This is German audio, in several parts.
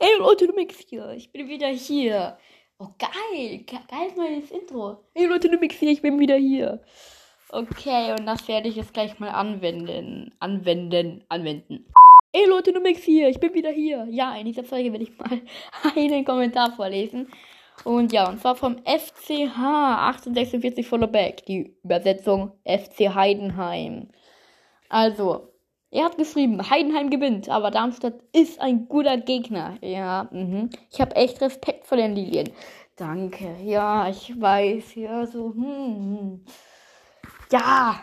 Ey Leute, du Mix hier. Ich bin wieder hier. Oh, geil. Ge geiles neues Intro. Ey Leute, du Mix hier. Ich bin wieder hier. Okay, und das werde ich jetzt gleich mal anwenden. Anwenden. Anwenden. Ey Leute, du Mix hier. Ich bin wieder hier. Ja, in dieser Folge werde ich mal einen Kommentar vorlesen. Und ja, und zwar vom FCH 1846 Followback. Die Übersetzung FC Heidenheim. Also, er hat geschrieben, Heidenheim gewinnt, aber Darmstadt ist ein guter Gegner. Ja, mhm. ich habe echt Respekt vor den Lilien. Danke. Ja, ich weiß. Ja, so. Hm. hm. Ja.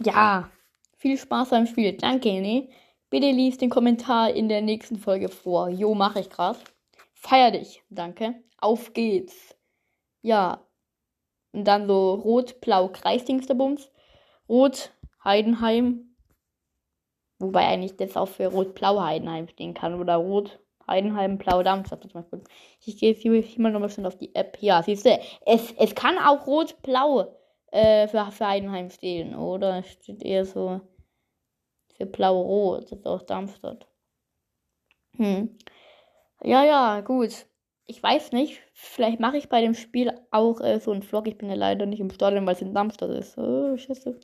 Ja. Viel Spaß beim Spiel. Danke, ne? Bitte lies den Kommentar in der nächsten Folge vor. Jo, mache ich grad. Feier dich. Danke. Auf geht's. Ja. Und dann so rot-blau Kreisdingsterbums. Rot Heidenheim, Wobei eigentlich das auch für Rot-Blau Heidenheim stehen kann. Oder Rot Heidenheim, Blau Darmstadt. Ich gehe hier mal nochmal schon auf die App. Ja, siehst du, es, es kann auch Rot-Blau äh, für, für Heidenheim stehen. Oder steht eher so für Blau-Rot. Das ist auch Darmstadt. Hm. Ja, ja, gut. Ich weiß nicht. Vielleicht mache ich bei dem Spiel auch äh, so einen Vlog. Ich bin ja leider nicht im Stadion, weil es in Darmstadt ist. Oh, scheiße.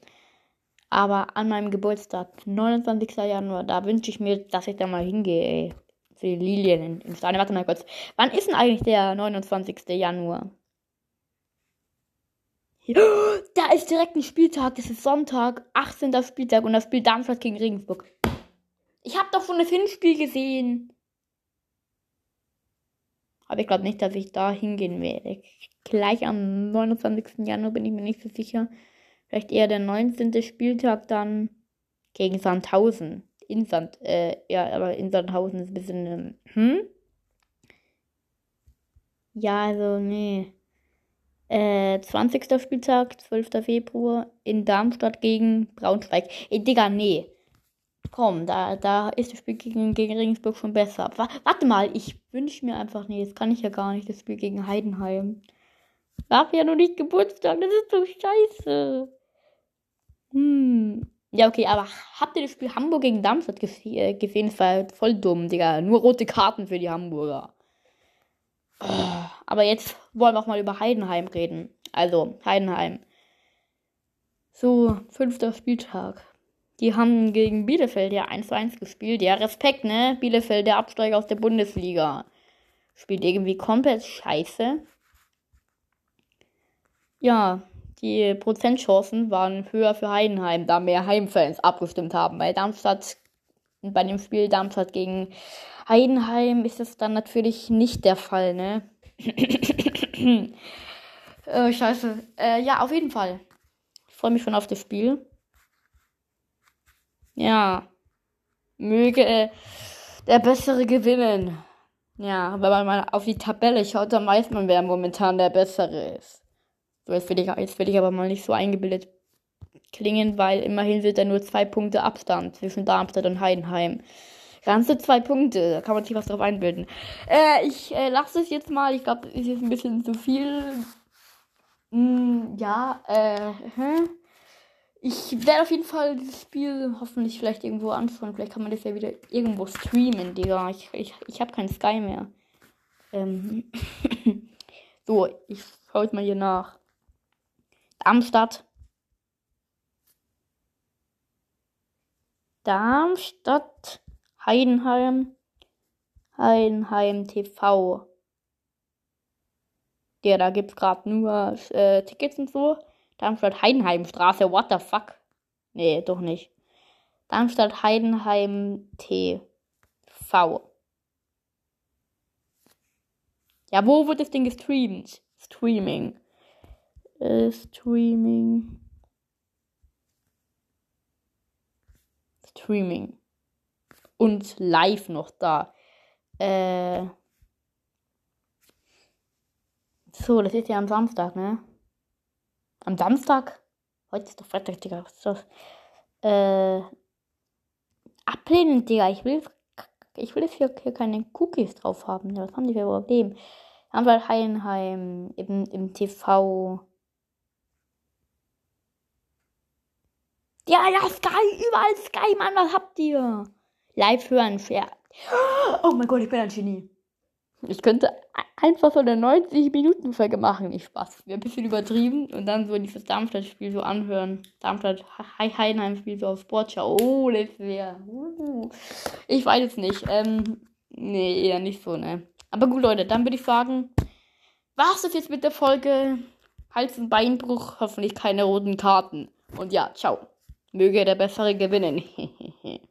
Aber an meinem Geburtstag, 29. Januar, da wünsche ich mir, dass ich da mal hingehe, ey. Für die Lilien im Stadion. Warte mal kurz. Wann ist denn eigentlich der 29. Januar? Da ist direkt ein Spieltag. Das ist Sonntag, 18. Spieltag und das Spiel Darmstadt gegen Regensburg. Ich habe doch schon das Hinspiel gesehen. Aber ich glaube nicht, dass ich da hingehen werde. Gleich am 29. Januar bin ich mir nicht so sicher. Vielleicht eher der 19. Spieltag dann gegen Sandhausen. In Sand, äh, ja, aber in Sandhausen ist ein bisschen, ähm, hm? Ja, also, nee. Äh, 20. Spieltag, 12. Februar, in Darmstadt gegen Braunschweig. Ey, Digga, nee. Komm, da, da ist das Spiel gegen, gegen Regensburg schon besser. W warte mal, ich wünsche mir einfach, nee, das kann ich ja gar nicht, das Spiel gegen Heidenheim. Ich ja noch nicht Geburtstag, das ist so scheiße. Hm. Ja, okay, aber habt ihr das Spiel Hamburg gegen Darmstadt äh, gesehen? Das war halt voll dumm, Digga. Nur rote Karten für die Hamburger. Aber jetzt wollen wir auch mal über Heidenheim reden. Also, Heidenheim. So, fünfter Spieltag. Die haben gegen Bielefeld ja 1 zu 1 gespielt. Ja, Respekt, ne? Bielefeld, der Absteiger aus der Bundesliga. Spielt irgendwie komplett scheiße. Ja, die Prozentchancen waren höher für Heidenheim, da mehr Heimfans abgestimmt haben. Bei Darmstadt, bei dem Spiel Darmstadt gegen Heidenheim ist das dann natürlich nicht der Fall, ne? äh, scheiße. Äh, ja, auf jeden Fall. Ich freue mich schon auf das Spiel. Ja. Möge äh, der Bessere gewinnen. Ja, wenn man mal auf die Tabelle schaut, dann weiß man, wer momentan der Bessere ist. So, jetzt will ich, jetzt will ich aber mal nicht so eingebildet klingen, weil immerhin wird da nur zwei Punkte Abstand zwischen Darmstadt und Heidenheim. Ganze zwei Punkte, da kann man sich was drauf einbilden. Äh, ich äh, lasse es jetzt mal, ich glaube, das ist jetzt ein bisschen zu viel. Mm, ja, äh, hä? Ich werde auf jeden Fall dieses Spiel hoffentlich vielleicht irgendwo anschauen. Vielleicht kann man das ja wieder irgendwo streamen, Digga. Ich, ich, ich habe keinen Sky mehr. Ähm. so, ich schaue jetzt mal hier nach. Darmstadt. Darmstadt, Heidenheim, Heidenheim TV. Ja, da gibt's gerade nur äh, Tickets und so. Darmstadt Heidenheim Straße, what the fuck? Nee, doch nicht. Darmstadt Heidenheim TV. Ja, wo wird das Ding gestreamt? Streaming äh, Streaming. Streaming. Und live noch da. Äh. So, das ist ja am Samstag, ne? Am Samstag? Heute ist doch Freitag, Digga. Was ist das? Äh. Ablehnen, Digga. Ich will, ich will jetzt hier, hier keine Cookies drauf haben. Was haben die für ein Problem? Haben wir Heidenheim im, im TV. Ja, ja, Sky, überall Sky, Mann, was habt ihr? Live hören, ja. Oh mein Gott, ich bin ein Genie. Ich könnte einfach so eine 90-Minuten-Folge machen. Nicht Spaß. Wäre ein bisschen übertrieben. Und dann so dieses Darmstadt-Spiel so anhören. Darmstadt-Heidenheim-Spiel so auf Sportschau. Oh, das wäre. Uh. Ich weiß es nicht. Ähm, nee, eher nicht so, ne? Aber gut, Leute, dann würde ich sagen, war's das jetzt mit der Folge. Hals- und Beinbruch, hoffentlich keine roten Karten. Und ja, ciao. Möge der Bessere gewinnen.